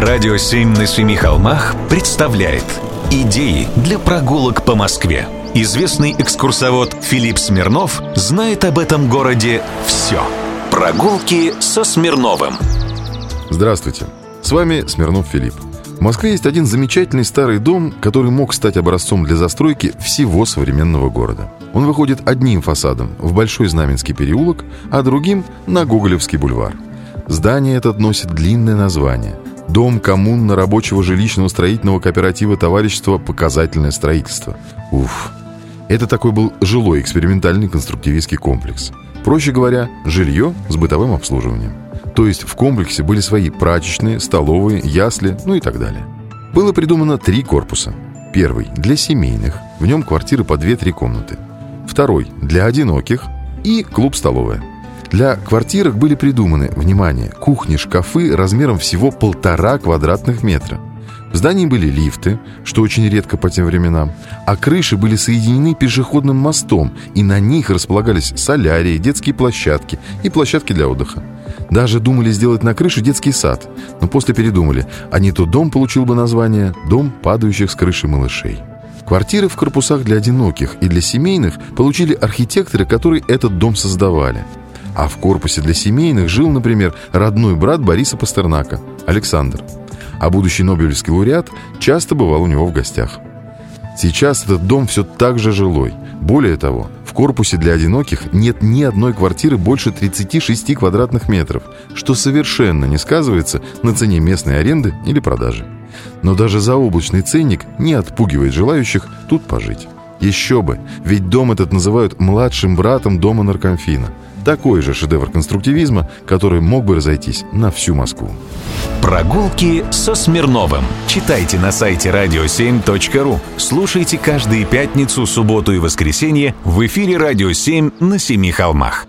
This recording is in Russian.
Радио «Семь на семи холмах» представляет Идеи для прогулок по Москве. Известный экскурсовод Филипп Смирнов знает об этом городе все. Прогулки со Смирновым. Здравствуйте, с вами Смирнов Филипп. В Москве есть один замечательный старый дом, который мог стать образцом для застройки всего современного города. Он выходит одним фасадом в Большой Знаменский переулок, а другим на Гоголевский бульвар. Здание этот носит длинное название – Дом коммунно-рабочего жилищного строительного кооператива товарищества «Показательное строительство». Уф. Это такой был жилой экспериментальный конструктивистский комплекс. Проще говоря, жилье с бытовым обслуживанием. То есть в комплексе были свои прачечные, столовые, ясли, ну и так далее. Было придумано три корпуса. Первый – для семейных, в нем квартиры по 2-3 комнаты. Второй – для одиноких и клуб-столовая. Для квартирок были придуманы, внимание, кухни-шкафы размером всего полтора квадратных метра. В здании были лифты, что очень редко по тем временам, а крыши были соединены пешеходным мостом, и на них располагались солярии, детские площадки и площадки для отдыха. Даже думали сделать на крыше детский сад, но после передумали, а не то дом получил бы название «Дом падающих с крыши малышей». Квартиры в корпусах для одиноких и для семейных получили архитекторы, которые этот дом создавали – а в корпусе для семейных жил, например, родной брат Бориса Пастернака, Александр. А будущий Нобелевский лауреат часто бывал у него в гостях. Сейчас этот дом все так же жилой. Более того, в корпусе для одиноких нет ни одной квартиры больше 36 квадратных метров, что совершенно не сказывается на цене местной аренды или продажи. Но даже заоблачный ценник не отпугивает желающих тут пожить. Еще бы, ведь дом этот называют младшим братом дома наркомфина – такой же шедевр конструктивизма, который мог бы разойтись на всю Москву. Прогулки со Смирновым. Читайте на сайте radio7.ru. Слушайте каждые пятницу, субботу и воскресенье в эфире «Радио 7» на Семи холмах.